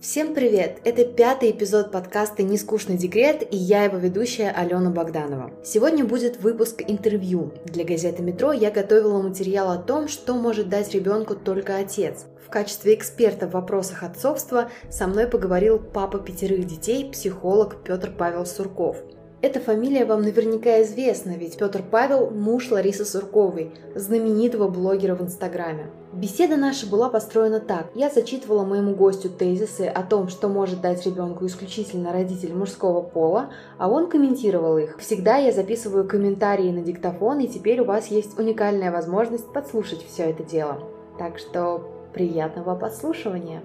Всем привет! Это пятый эпизод подкаста «Нескучный декрет» и я его ведущая Алена Богданова. Сегодня будет выпуск интервью. Для газеты «Метро» я готовила материал о том, что может дать ребенку только отец. В качестве эксперта в вопросах отцовства со мной поговорил папа пятерых детей, психолог Петр Павел Сурков – эта фамилия вам наверняка известна, ведь Петр Павел – муж Ларисы Сурковой, знаменитого блогера в Инстаграме. Беседа наша была построена так. Я зачитывала моему гостю тезисы о том, что может дать ребенку исключительно родитель мужского пола, а он комментировал их. Всегда я записываю комментарии на диктофон, и теперь у вас есть уникальная возможность подслушать все это дело. Так что приятного подслушивания!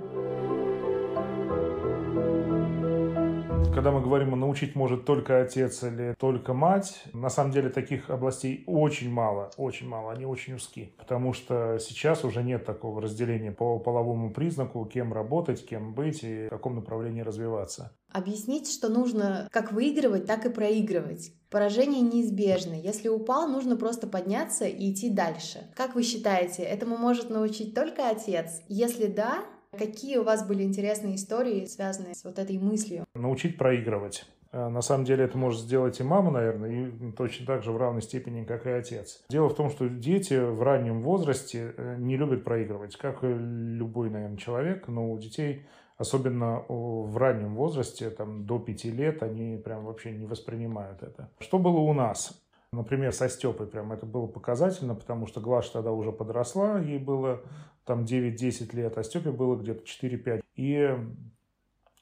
Когда мы говорим, научить может только отец или только мать, на самом деле таких областей очень мало, очень мало, они очень узки. Потому что сейчас уже нет такого разделения по половому признаку, кем работать, кем быть и в каком направлении развиваться. Объяснить, что нужно как выигрывать, так и проигрывать. Поражение неизбежно. Если упал, нужно просто подняться и идти дальше. Как вы считаете, этому может научить только отец? Если да, Какие у вас были интересные истории, связанные с вот этой мыслью? Научить проигрывать. Э, на самом деле это может сделать и мама, наверное, и точно так же в равной степени, как и отец. Дело в том, что дети в раннем возрасте э, не любят проигрывать, как и любой, наверное, человек, но у детей особенно в раннем возрасте, там, до пяти лет, они прям вообще не воспринимают это. Что было у нас? Например, со Степой прям это было показательно, потому что Глаша тогда уже подросла, ей было там 9-10 лет, а Степе было где-то 4-5. И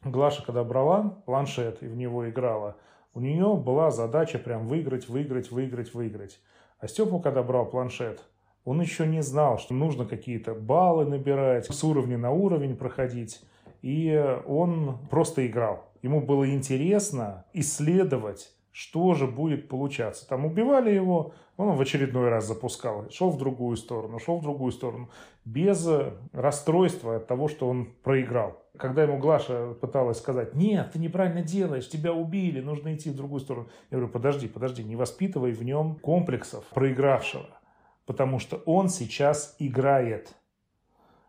Глаша, когда брала планшет и в него играла, у нее была задача прям выиграть, выиграть, выиграть, выиграть. А Степа, когда брал планшет, он еще не знал, что нужно какие-то баллы набирать, с уровня на уровень проходить. И он просто играл. Ему было интересно исследовать что же будет получаться. Там убивали его, он в очередной раз запускал, шел в другую сторону, шел в другую сторону, без расстройства от того, что он проиграл. Когда ему Глаша пыталась сказать, нет, ты неправильно делаешь, тебя убили, нужно идти в другую сторону. Я говорю, подожди, подожди, не воспитывай в нем комплексов проигравшего, потому что он сейчас играет.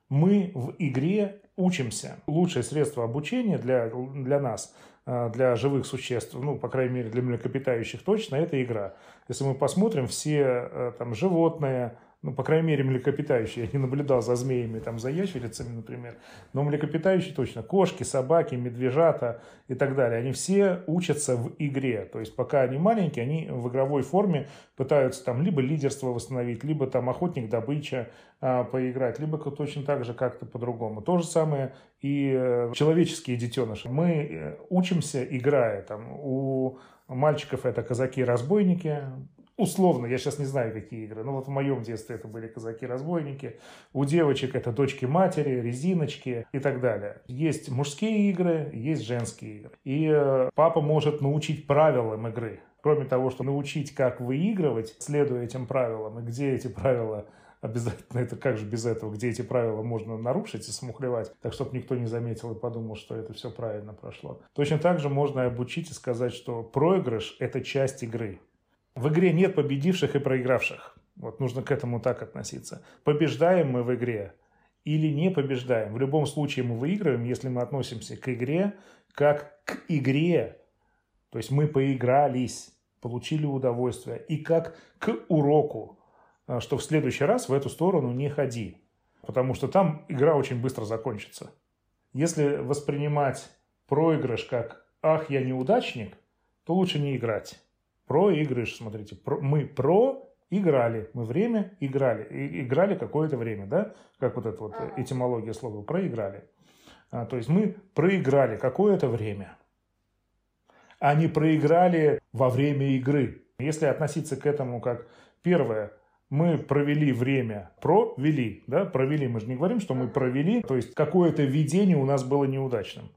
Мы в игре учимся. Лучшее средство обучения для, для нас – Э, для живых существ, ну, по крайней мере, для млекопитающих точно, это игра. Если мы посмотрим, все э, там животные, ну, по крайней мере, млекопитающие. Я не наблюдал за змеями, там, за ящерицами, например. Но млекопитающие точно. Кошки, собаки, медвежата и так далее. Они все учатся в игре. То есть, пока они маленькие, они в игровой форме пытаются там либо лидерство восстановить, либо там охотник-добыча а, поиграть, либо точно так же как-то по-другому. То же самое и э, человеческие детеныши. Мы э, учимся, играя. Там, у мальчиков это казаки-разбойники, условно, я сейчас не знаю, какие игры, но вот в моем детстве это были казаки-разбойники, у девочек это дочки-матери, резиночки и так далее. Есть мужские игры, есть женские игры. И э, папа может научить правилам игры. Кроме того, что научить, как выигрывать, следуя этим правилам, и где эти правила обязательно, это как же без этого, где эти правила можно нарушить и смухлевать, так чтобы никто не заметил и подумал, что это все правильно прошло. Точно так же можно обучить и сказать, что проигрыш – это часть игры. В игре нет победивших и проигравших. Вот нужно к этому так относиться. Побеждаем мы в игре или не побеждаем. В любом случае мы выигрываем, если мы относимся к игре как к игре. То есть мы поигрались, получили удовольствие. И как к уроку, а, что в следующий раз в эту сторону не ходи. Потому что там игра очень быстро закончится. Если воспринимать проигрыш как «ах, я неудачник», то лучше не играть. Проигрыш, смотрите, про, мы про играли, мы время играли, и, играли какое-то время, да, как вот эта вот этимология слова, проиграли. А, то есть мы проиграли какое-то время, а не проиграли во время игры. Если относиться к этому как первое, мы провели время, провели, да, провели, мы же не говорим, что мы провели, то есть какое-то видение у нас было неудачным.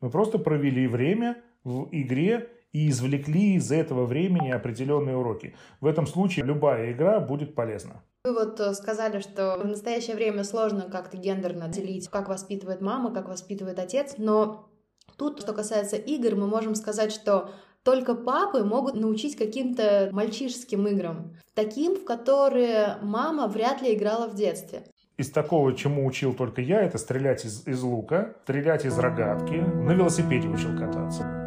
Мы просто провели время в игре и извлекли из этого времени определенные уроки. В этом случае любая игра будет полезна. Вы вот э, сказали, что в настоящее время сложно как-то гендерно делить, как воспитывает мама, как воспитывает отец, но тут, что касается игр, мы можем сказать, что только папы могут научить каким-то мальчишеским играм, таким, в которые мама вряд ли играла в детстве. Из такого, чему учил только я, это стрелять из, из лука, стрелять из рогатки, на велосипеде учил кататься.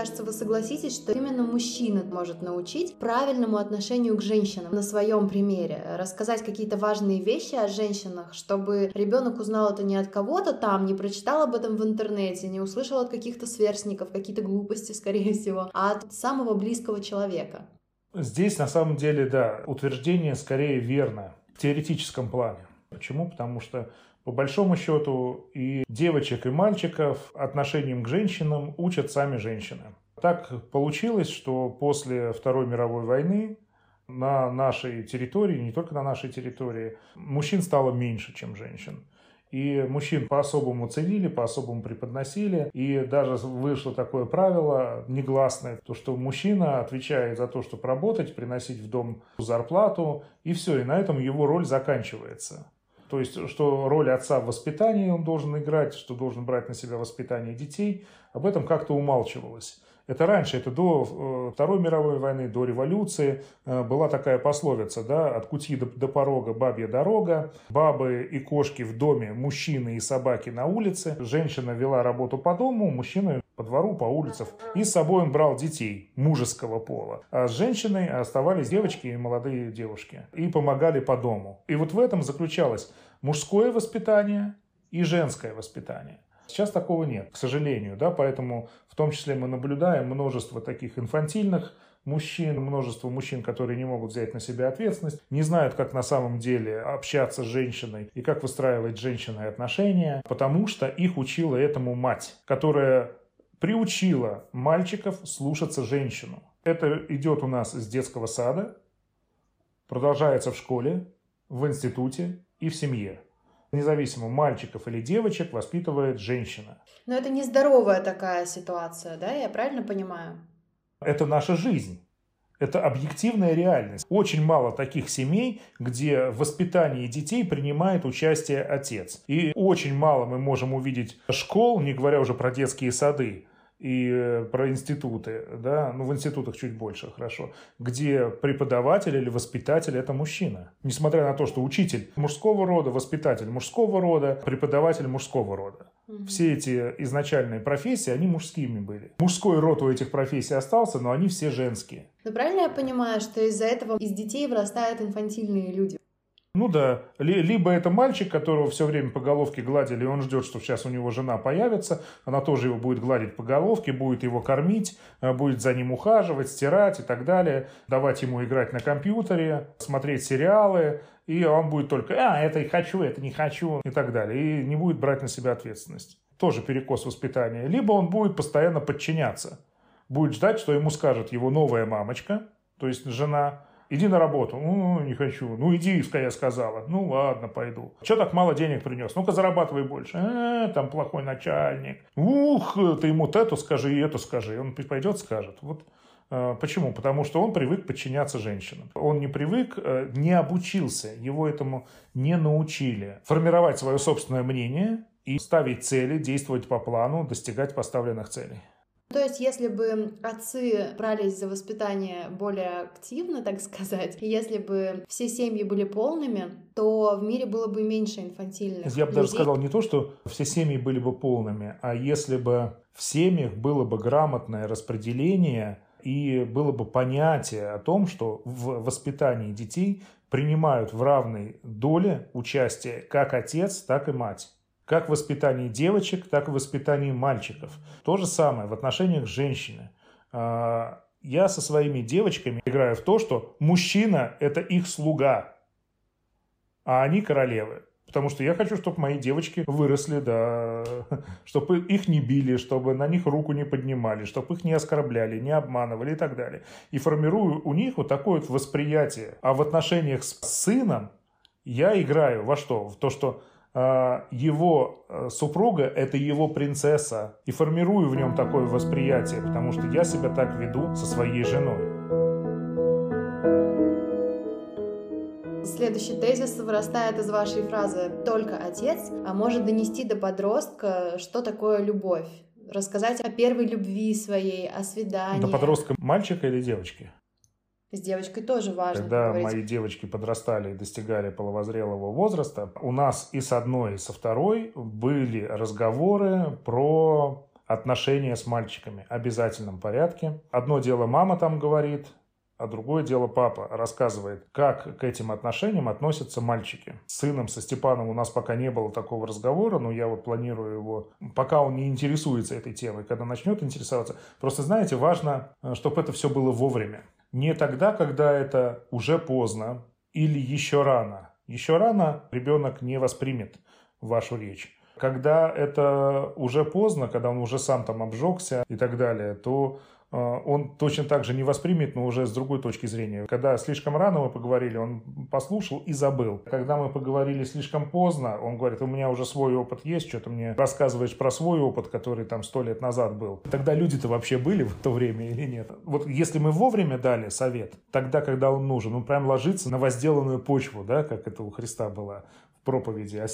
Кажется, вы согласитесь, что именно мужчина может научить правильному отношению к женщинам на своем примере, рассказать какие-то важные вещи о женщинах, чтобы ребенок узнал это не от кого-то там, не прочитал об этом в интернете, не услышал от каких-то сверстников, какие-то глупости, скорее всего, а от самого близкого человека. Здесь на самом деле, да, утверждение скорее верно в теоретическом плане. Почему? Потому что по большому счету и девочек, и мальчиков отношениям к женщинам учат сами женщины. Так получилось, что после Второй мировой войны на нашей территории, не только на нашей территории, мужчин стало меньше, чем женщин. И мужчин по-особому ценили, по-особому преподносили. И даже вышло такое правило негласное, то, что мужчина отвечает за то, чтобы работать, приносить в дом зарплату, и все, и на этом его роль заканчивается. То есть, что роль отца в воспитании он должен играть, что должен брать на себя воспитание детей, об этом как-то умалчивалось. Это раньше, это до э, Второй мировой войны, до революции э, была такая пословица, да, от кути до, до порога бабья дорога, бабы и кошки в доме, мужчины и собаки на улице, женщина вела работу по дому, мужчина по двору, по улицам, и с собой он брал детей мужеского пола, а с женщиной оставались девочки и молодые девушки, и помогали по дому. И вот в этом заключалось мужское воспитание и женское воспитание. Сейчас такого нет, к сожалению, да, поэтому в том числе мы наблюдаем множество таких инфантильных мужчин, множество мужчин, которые не могут взять на себя ответственность, не знают, как на самом деле общаться с женщиной и как выстраивать с женщиной отношения, потому что их учила этому мать, которая приучила мальчиков слушаться женщину. Это идет у нас с детского сада, продолжается в школе, в институте и в семье независимо мальчиков или девочек, воспитывает женщина. Но это нездоровая такая ситуация, да, я правильно понимаю? Это наша жизнь. Это объективная реальность. Очень мало таких семей, где в воспитании детей принимает участие отец. И очень мало мы можем увидеть школ, не говоря уже про детские сады, и э, про институты, да, ну в институтах чуть больше, хорошо, где преподаватель или воспитатель это мужчина. Несмотря на то, что учитель мужского рода, воспитатель мужского рода, преподаватель мужского рода. Угу. Все эти изначальные профессии, они мужскими были. Мужской род у этих профессий остался, но они все женские. Ну правильно я понимаю, что из-за этого из детей вырастают инфантильные люди? Ну да, либо это мальчик, которого все время по головке гладили, и он ждет, что сейчас у него жена появится, она тоже его будет гладить по головке, будет его кормить, э, будет за ним ухаживать, стирать и так далее, давать ему играть на компьютере, смотреть сериалы, и он будет только «а, это хочу, это не хочу» и так далее, и не будет брать на себя ответственность. Тоже перекос воспитания. Либо он будет постоянно подчиняться, будет ждать, что ему скажет его новая мамочка, то есть жена, Иди на работу. Ну, не хочу. Ну, иди, я сказала. Ну, ладно, пойду. Че так мало денег принес? Ну-ка, зарабатывай больше. Э, там плохой начальник. Ух, ты ему эту скажи и эту скажи. Он пойдет, скажет. Вот э, Почему? Потому что он привык подчиняться женщинам. Он не привык, э, не обучился, его этому не научили. Формировать свое собственное мнение и ставить цели, действовать по плану, достигать поставленных целей. То есть, если бы отцы брались за воспитание более активно, так сказать, если бы все семьи были полными, то в мире было бы меньше инфантильных Я бы людей. даже сказал не то, что все семьи были бы полными, а если бы в семьях было бы грамотное распределение и было бы понятие о том, что в воспитании детей принимают в равной доле участие как отец, так и мать как в воспитании девочек, так и в воспитании мальчиков. То же самое в отношениях женщины. А, я со своими девочками играю в то, что мужчина – это их слуга, а они королевы. Потому что я хочу, чтобы мои девочки выросли, да, чтобы их не били, чтобы на них руку не поднимали, чтобы их не оскорбляли, не обманывали и так далее. И формирую у них вот такое вот восприятие. А в отношениях с сыном я играю во что? В то, что его э, супруга – это его принцесса. И формирую в нем такое восприятие, потому что я себя так веду со своей женой. Следующий тезис вырастает из вашей фразы «только отец», а может донести до подростка, что такое любовь. Рассказать о первой любви своей, о свидании. До подростка мальчика или девочки? С девочкой тоже важно Когда мои девочки подрастали и достигали половозрелого возраста, у нас и с одной, и со второй были разговоры про отношения с мальчиками в обязательном порядке. Одно дело мама там говорит, а другое дело папа рассказывает, как к этим отношениям относятся мальчики. С сыном, со Степаном у нас пока не было такого разговора, но я вот планирую его, пока он не интересуется этой темой, когда начнет интересоваться. Просто, знаете, важно, э, чтобы это все было вовремя. Не тогда, когда это уже поздно или еще рано. Еще рано ребенок не воспримет вашу речь. Когда это уже поздно, когда он уже сам там обжегся и так далее, то он точно так же не воспримет, но уже с другой точки зрения. Когда слишком рано мы поговорили, он послушал и забыл. Когда мы поговорили слишком поздно, он говорит, у меня уже свой опыт есть, что-то мне рассказываешь про свой опыт, который там сто лет назад был. Тогда люди-то вообще были в то время или нет? Вот если мы вовремя дали совет, тогда, когда он нужен, он прям ложится на возделанную почву, да, как это у Христа было в проповеди о.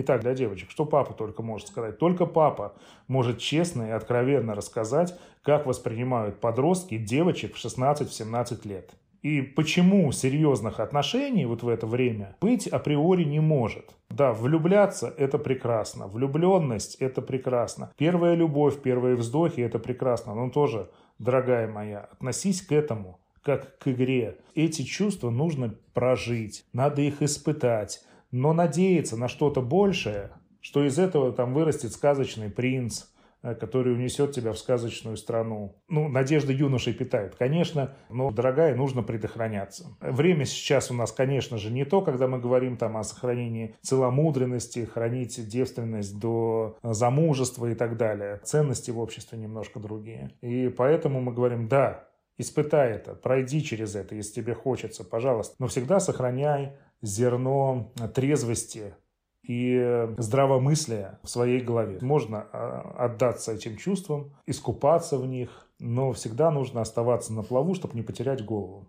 Итак, для девочек, что папа только может сказать? Только папа может честно и откровенно рассказать, как воспринимают подростки девочек в 16-17 лет. И почему серьезных отношений вот в это время быть априори не может. Да, влюбляться – это прекрасно, влюбленность – это прекрасно, первая любовь, первые вздохи – это прекрасно, но тоже, дорогая моя, относись к этому как к игре. Эти чувства нужно прожить, надо их испытать, но надеяться на что-то большее, что из этого там вырастет сказочный принц, э, который унесет тебя в сказочную страну. Ну, надежды юношей питают, конечно, но, дорогая, нужно предохраняться. Время сейчас у нас, конечно же, не то, когда мы говорим там о сохранении целомудренности, хранить девственность до замужества и так далее. Ценности в обществе немножко другие. И поэтому мы говорим, да, испытай это, пройди через это, если тебе хочется, пожалуйста. Но всегда сохраняй зерно трезвости и здравомыслия в своей голове. Можно а, отдаться этим чувствам, искупаться в них, но всегда нужно оставаться на плаву, чтобы не потерять голову.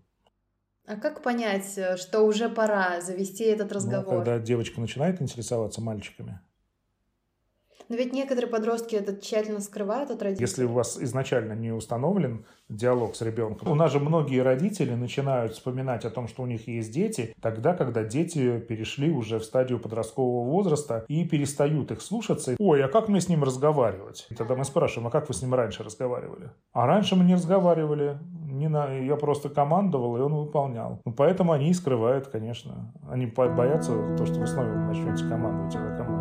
А как понять, что уже пора завести этот ну, разговор? Ну, когда девочка начинает интересоваться мальчиками, но ведь некоторые подростки это тщательно скрывают от родителей. Если у вас изначально не установлен диалог с ребенком, у нас же многие родители начинают вспоминать о том, что у них есть дети, тогда, когда дети перешли уже в стадию подросткового возраста и перестают их слушаться. Ой, а как мне с ним разговаривать? И тогда мы спрашиваем, а как вы с ним раньше разговаривали? А раньше мы не разговаривали. Не на... Я просто командовал, и он выполнял. Ну, поэтому они и скрывают, конечно. Они боятся то, что вы снова начнете командовать, а кому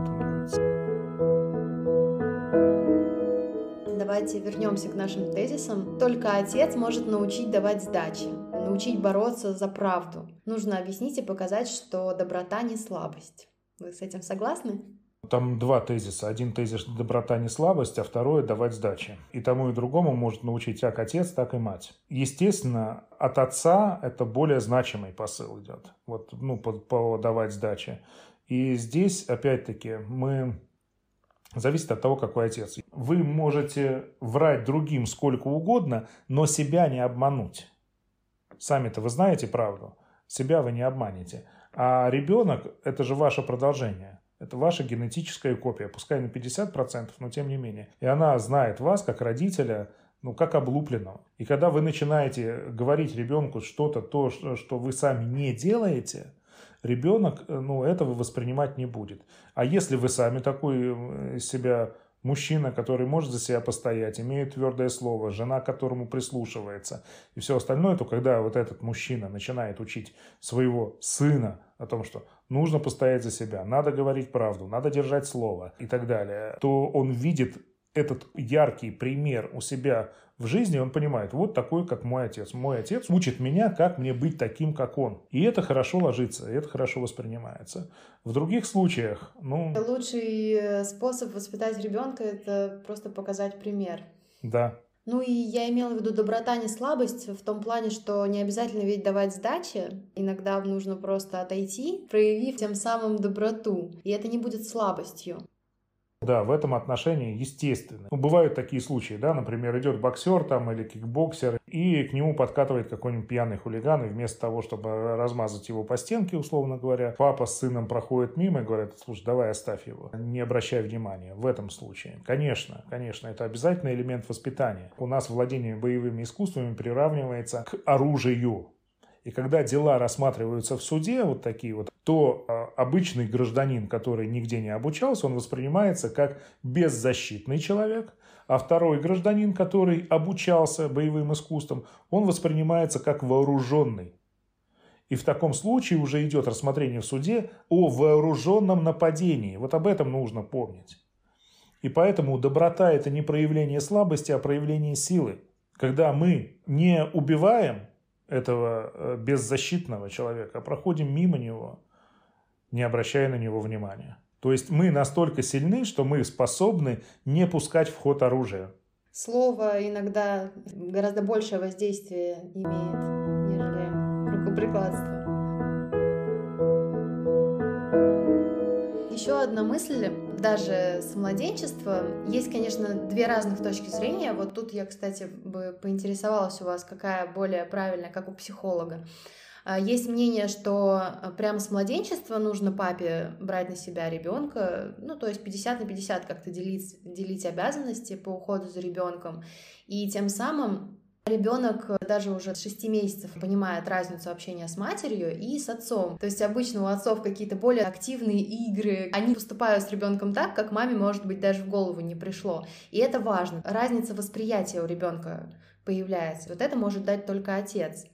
давайте вернемся к нашим тезисам. Только отец может научить давать сдачи, научить бороться за правду. Нужно объяснить и показать, что доброта не слабость. Вы с этим согласны? Там два тезиса. Один тезис – доброта не слабость, а второй – давать сдачи. И тому и другому может научить как отец, так и мать. Естественно, от отца это более значимый посыл идет. Вот, ну, по, по давать сдачи. И здесь, опять-таки, мы Зависит от того, какой отец. Вы можете врать другим сколько угодно, но себя не обмануть. Сами-то вы знаете правду. Себя вы не обманете. А ребенок – это же ваше продолжение. Это ваша генетическая копия, пускай на 50%, но тем не менее. И она знает вас как родителя, ну, как облупленного. И когда вы начинаете говорить ребенку что-то, то, что вы сами не делаете, ребенок э, ну, этого воспринимать не будет. А если вы сами такой э, из себя мужчина, который может за себя постоять, имеет твердое слово, жена, которому прислушивается и все остальное, то когда вот этот мужчина начинает учить своего сына о том, что нужно постоять за себя, надо говорить правду, надо держать слово и так далее, то он видит этот яркий пример у себя в жизни, он понимает, вот такой, как мой отец. Мой отец учит меня, как мне быть таким, как он. И это хорошо ложится, и это хорошо воспринимается. В других случаях, ну... Лучший э, способ воспитать ребенка – это просто показать пример. Да, ну и я имела в виду доброта, не слабость, в том плане, что не обязательно ведь давать сдачи. Иногда нужно просто отойти, проявив тем самым доброту. И это не будет слабостью. Да, в этом отношении естественно. Ну, бывают такие случаи, да, например, идет боксер там или кикбоксер, и к нему подкатывает какой-нибудь пьяный хулиган, и вместо того, чтобы размазать его по стенке, условно говоря, папа с сыном проходит мимо и говорит, слушай, давай оставь его, не обращай внимания в этом случае. Конечно, конечно, это обязательный элемент воспитания. У нас владение боевыми искусствами приравнивается к оружию. И когда дела рассматриваются в суде, вот такие вот, то а, обычный гражданин, который нигде не обучался, он воспринимается как беззащитный человек, а второй гражданин, который обучался боевым искусствам, он воспринимается как вооруженный. И в таком случае уже идет рассмотрение в суде о вооруженном нападении. Вот об этом нужно помнить. И поэтому доброта – это не проявление слабости, а проявление силы. Когда мы не убиваем, этого э, беззащитного человека, а проходим мимо него, не обращая на него внимания. То есть мы настолько сильны, что мы способны не пускать в ход оружие. Слово иногда гораздо большее воздействие имеет, нежели рукоприкладство. Еще одна мысль даже с младенчества. Есть, конечно, две разных точки зрения. Вот тут я, кстати, бы поинтересовалась у вас, какая более правильная, как у психолога. А, есть мнение, что а, прямо с младенчества нужно папе брать на себя ребенка, ну, то есть 50 на 50 как-то делить, делить обязанности по уходу за ребенком. И тем самым Ребенок э, даже уже с 6 месяцев понимает разницу общения с матерью и с отцом. То есть обычно у отцов какие-то более активные игры. Они поступают с ребенком так, как маме, может быть, даже в голову не пришло. И это важно. Разница восприятия у ребенка появляется. Вот это может дать только отец.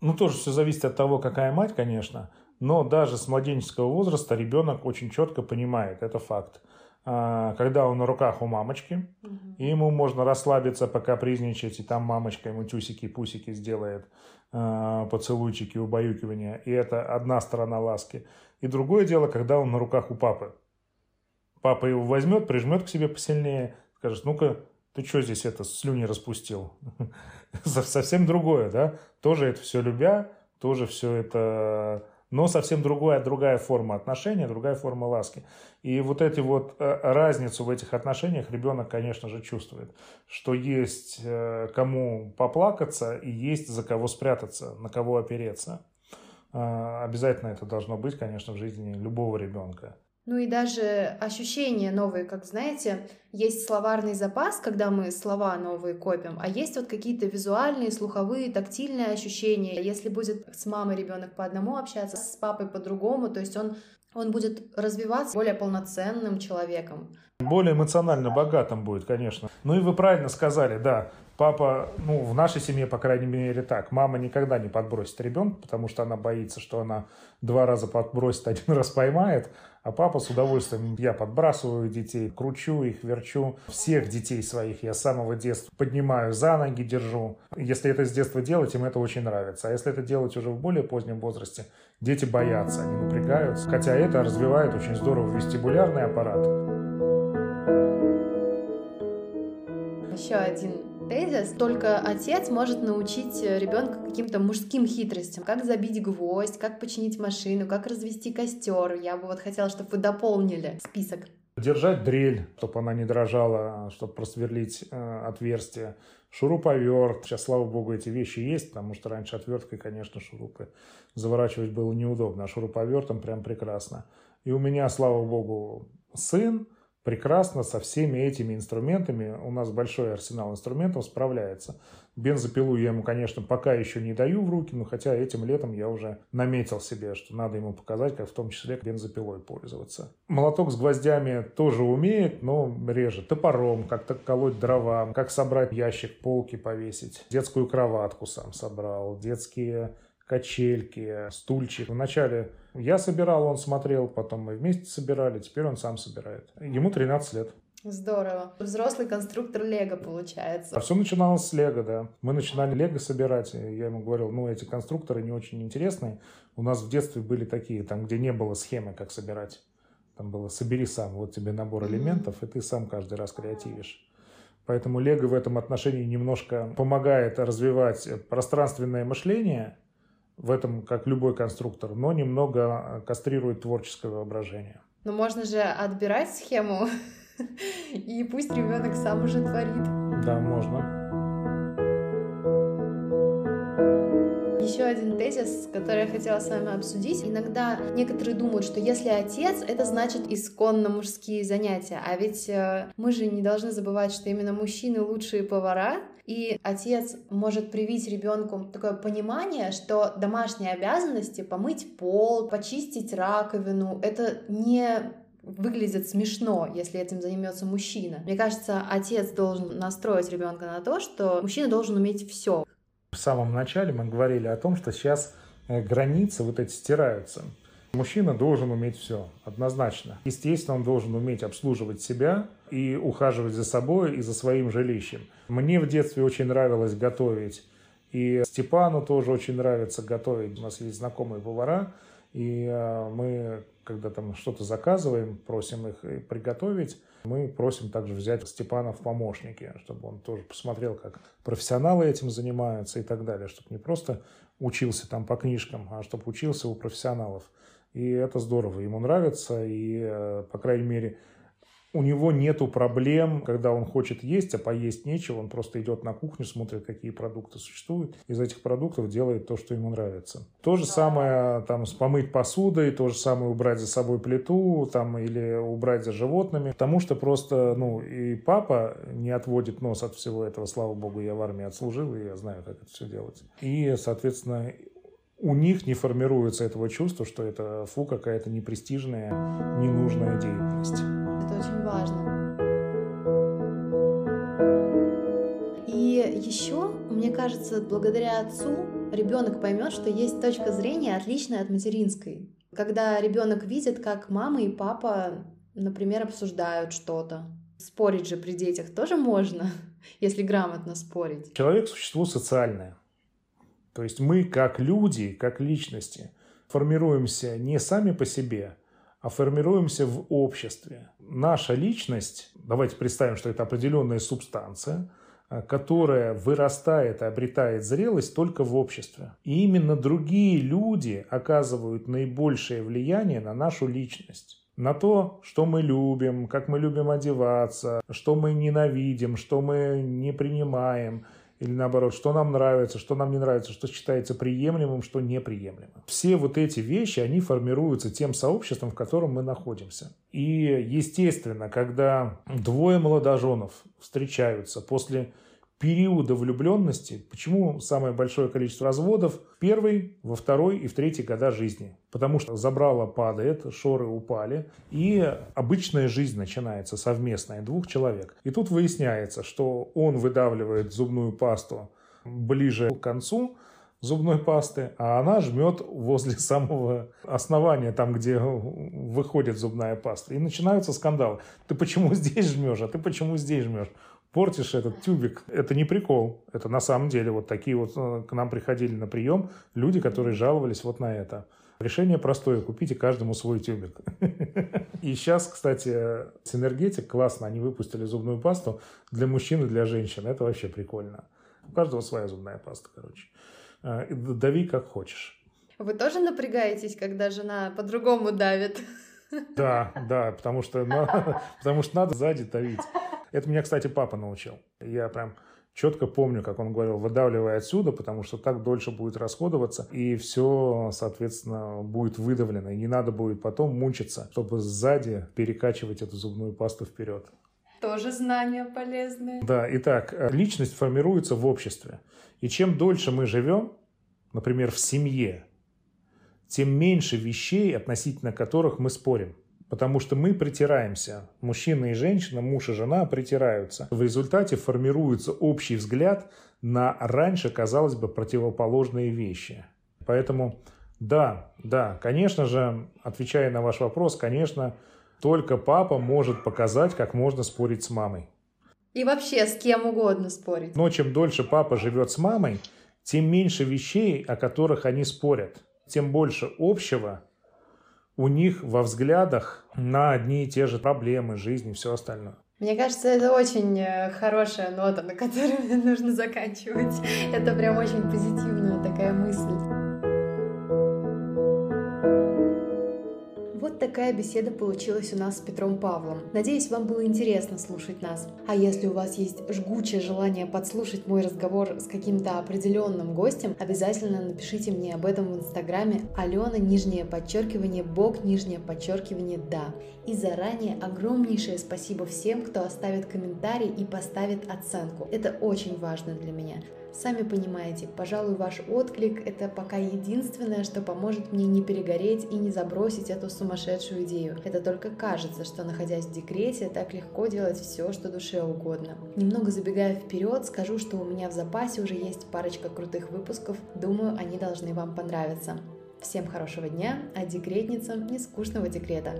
Ну, тоже все зависит от того, какая мать, конечно. Но даже с младенческого возраста ребенок очень четко понимает, это факт когда он на руках у мамочки, угу. и ему можно расслабиться, пока призничать, и там мамочка ему тюсики-пусики сделает, а, поцелуйчики, убаюкивания, и это одна сторона ласки. И другое дело, когда он на руках у папы. Папа его возьмет, прижмет к себе посильнее, скажет, ну-ка, ты что здесь это, слюни распустил? Совсем другое, да? Тоже это все любя, тоже все это но совсем другая, другая форма отношения, другая форма ласки. И вот эти вот э, разницу в этих отношениях ребенок, конечно же, чувствует, что есть э, кому поплакаться и есть за кого спрятаться, на кого опереться. Э, обязательно это должно быть, конечно, в жизни любого ребенка. Ну и даже ощущения новые, как знаете, есть словарный запас, когда мы слова новые копим, а есть вот какие-то визуальные, слуховые, тактильные ощущения. Если будет с мамой ребенок по одному общаться, с папой по-другому, то есть он он будет развиваться более полноценным человеком. Более эмоционально богатым будет, конечно. Ну и вы правильно сказали, да, папа, ну, в нашей семье, по крайней мере, так. Мама никогда не подбросит ребенка, потому что она боится, что она два раза подбросит, один раз поймает. А папа с удовольствием, я подбрасываю детей, кручу их, верчу. Всех детей своих я с самого детства поднимаю за ноги, держу. Если это с детства делать, им это очень нравится. А если это делать уже в более позднем возрасте, дети боятся, они напрягаются. Хотя это развивает очень здорово вестибулярный аппарат. Еще один тезис. Только отец может научить ребенка каким-то мужским хитростям. Как забить гвоздь, как починить машину, как развести костер. Я бы вот хотела, чтобы вы дополнили список. Держать дрель, чтобы она не дрожала, чтобы просверлить э, отверстие. Шуруповерт. Сейчас, слава богу, эти вещи есть, потому что раньше отверткой, конечно, шурупы заворачивать было неудобно, а шуруповертом прям прекрасно. И у меня, слава богу, сын, прекрасно со всеми этими инструментами, у нас большой арсенал инструментов, справляется. Бензопилу я ему, конечно, пока еще не даю в руки, но хотя этим летом я уже наметил себе, что надо ему показать, как в том числе бензопилой пользоваться. Молоток с гвоздями тоже умеет, но реже. Топором, как-то колоть дрова, как собрать ящик, полки повесить. Детскую кроватку сам собрал, детские качельки, стульчик. Вначале я собирал, он смотрел, потом мы вместе собирали, теперь он сам собирает. Ему 13 лет. Здорово. Взрослый конструктор Лего получается. А все начиналось с Лего, да. Мы начинали Лего собирать. Я ему говорил, ну, эти конструкторы не очень интересные. У нас в детстве были такие, там, где не было схемы, как собирать. Там было «собери сам», вот тебе набор элементов, и ты сам каждый раз креативишь. Поэтому Лего в этом отношении немножко помогает развивать пространственное мышление – в этом, как любой конструктор, но немного кастрирует творческое воображение. Но можно же отбирать схему, и пусть ребенок сам уже творит. Да, можно. Еще один тезис, который я хотела с вами обсудить. Иногда некоторые думают, что если отец, это значит исконно мужские занятия. А ведь э, мы же не должны забывать, что именно мужчины лучшие повара, и отец может привить ребенку такое понимание, что домашние обязанности помыть пол, почистить раковину, это не выглядит смешно, если этим займется мужчина. Мне кажется, отец должен настроить ребенка на то, что мужчина должен уметь все. В самом начале мы говорили о том, что сейчас э, границы вот эти стираются. Мужчина должен уметь все, однозначно. Естественно, он должен уметь обслуживать себя и ухаживать за собой и за своим жилищем. Мне в детстве очень нравилось готовить. И Степану тоже очень нравится готовить. У нас есть знакомые повара, и э, мы, когда там что-то заказываем, просим их приготовить, мы просим также взять Степана в помощники, чтобы он тоже посмотрел, как профессионалы этим занимаются и так далее, чтобы не просто учился там по книжкам, а чтобы учился у профессионалов. И это здорово, ему нравится, и, э, по крайней мере, у него нету проблем, когда он хочет есть, а поесть нечего, он просто идет на кухню, смотрит, какие продукты существуют, из этих продуктов делает то, что ему нравится. То же самое там с помыть посудой, то же самое убрать за собой плиту там, или убрать за животными, потому что просто, ну, и папа не отводит нос от всего этого, слава богу, я в армии отслужил, и я знаю, как это все делать. И, соответственно, у них не формируется этого чувства, что это фу, какая-то непрестижная, ненужная деятельность очень важно. И еще, мне кажется, благодаря отцу ребенок поймет, что есть точка зрения отличная от материнской. Когда ребенок видит, как мама и папа, например, обсуждают что-то. Спорить же при детях тоже можно, если грамотно спорить. Человек – существо социальное. То есть мы, как люди, как личности, формируемся не сами по себе, а формируемся в обществе. Наша личность, давайте представим, что это определенная субстанция, э, которая вырастает и обретает зрелость только в обществе. И именно другие люди оказывают наибольшее влияние на нашу личность на то, что мы любим, как мы любим одеваться, что мы ненавидим, что мы не принимаем – или наоборот, что нам нравится, что нам не нравится, что считается приемлемым, что неприемлемым. Все вот эти вещи, они формируются тем сообществом, в котором мы находимся. И, естественно, когда двое молодоженов встречаются после периода влюбленности, почему самое большое количество разводов в первый, во второй и в третий года жизни? Потому что забрало падает, шоры упали, и обычная жизнь начинается совместная двух человек. И тут выясняется, что он выдавливает зубную пасту ближе к концу, зубной пасты, а она жмет возле самого основания, там, где выходит зубная паста. И начинаются скандалы. Ты почему здесь жмешь, а ты почему здесь жмешь? Портишь этот тюбик. Это не прикол. Это на самом деле вот такие вот э, к нам приходили на прием люди, которые жаловались вот на это. Решение простое. Купите каждому свой тюбик. И сейчас, кстати, Синергетик классно. Они выпустили зубную пасту для мужчин и для женщин. Это вообще прикольно. У каждого своя зубная паста, короче. Э, дави как хочешь. Вы тоже напрягаетесь, когда жена по-другому давит? Да, да, потому что, потому что надо сзади давить. Это меня, кстати, папа научил. Я прям четко помню, как он говорил, выдавливай отсюда, потому что так дольше будет расходоваться, и все, соответственно, будет выдавлено. И не надо будет потом мучиться, чтобы сзади перекачивать эту зубную пасту вперед. Тоже знания полезные. Да, итак, личность формируется в обществе. И чем дольше мы живем, например, в семье, тем меньше вещей, относительно которых мы спорим. Потому что мы притираемся. Мужчина и женщина, муж и жена притираются. В результате формируется общий взгляд на раньше, казалось бы, противоположные вещи. Поэтому да, да, конечно же, отвечая на ваш вопрос, конечно, только папа может показать, как можно спорить с мамой. И вообще с кем угодно спорить. Но чем дольше папа живет с мамой, тем меньше вещей, о которых они спорят, тем больше общего у них во взглядах на одни и те же проблемы жизни и все остальное. Мне кажется, это очень э, хорошая нота, на которой нужно заканчивать. Это прям очень позитивная такая мысль. Такая беседа получилась у нас с Петром Павлом. Надеюсь, вам было интересно слушать нас. А если у вас есть жгучее желание подслушать мой разговор с каким-то определенным гостем, обязательно напишите мне об этом в инстаграме Алена, нижнее подчеркивание, Бог, нижнее подчеркивание, да. И заранее огромнейшее спасибо всем, кто оставит комментарий и поставит оценку. Это очень важно для меня. Сами понимаете, пожалуй, ваш отклик – это пока единственное, что поможет мне не перегореть и не забросить эту сумасшедшую идею. Это только кажется, что находясь в декрете, так легко делать все, что душе угодно. Немного забегая вперед, скажу, что у меня в запасе уже есть парочка крутых выпусков. Думаю, они должны вам понравиться. Всем хорошего дня, а декретницам не скучного декрета.